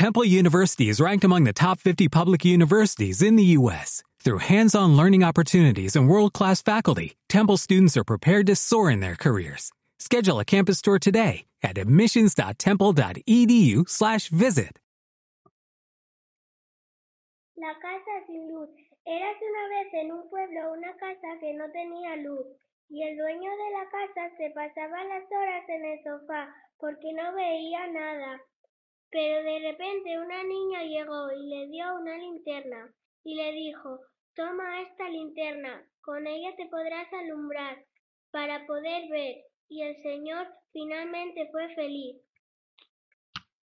Temple University is ranked among the top 50 public universities in the U.S. Through hands-on learning opportunities and world-class faculty, Temple students are prepared to soar in their careers. Schedule a campus tour today at admissions.temple.edu/visit. La casa sin luz. Érase una vez en un pueblo una casa que no tenía luz y el dueño de la casa se pasaba las horas en el sofá porque no veía nada. Pero de repente una niña llegó y le dio una linterna y le dijo, toma esta linterna, con ella te podrás alumbrar para poder ver. Y el señor finalmente fue feliz.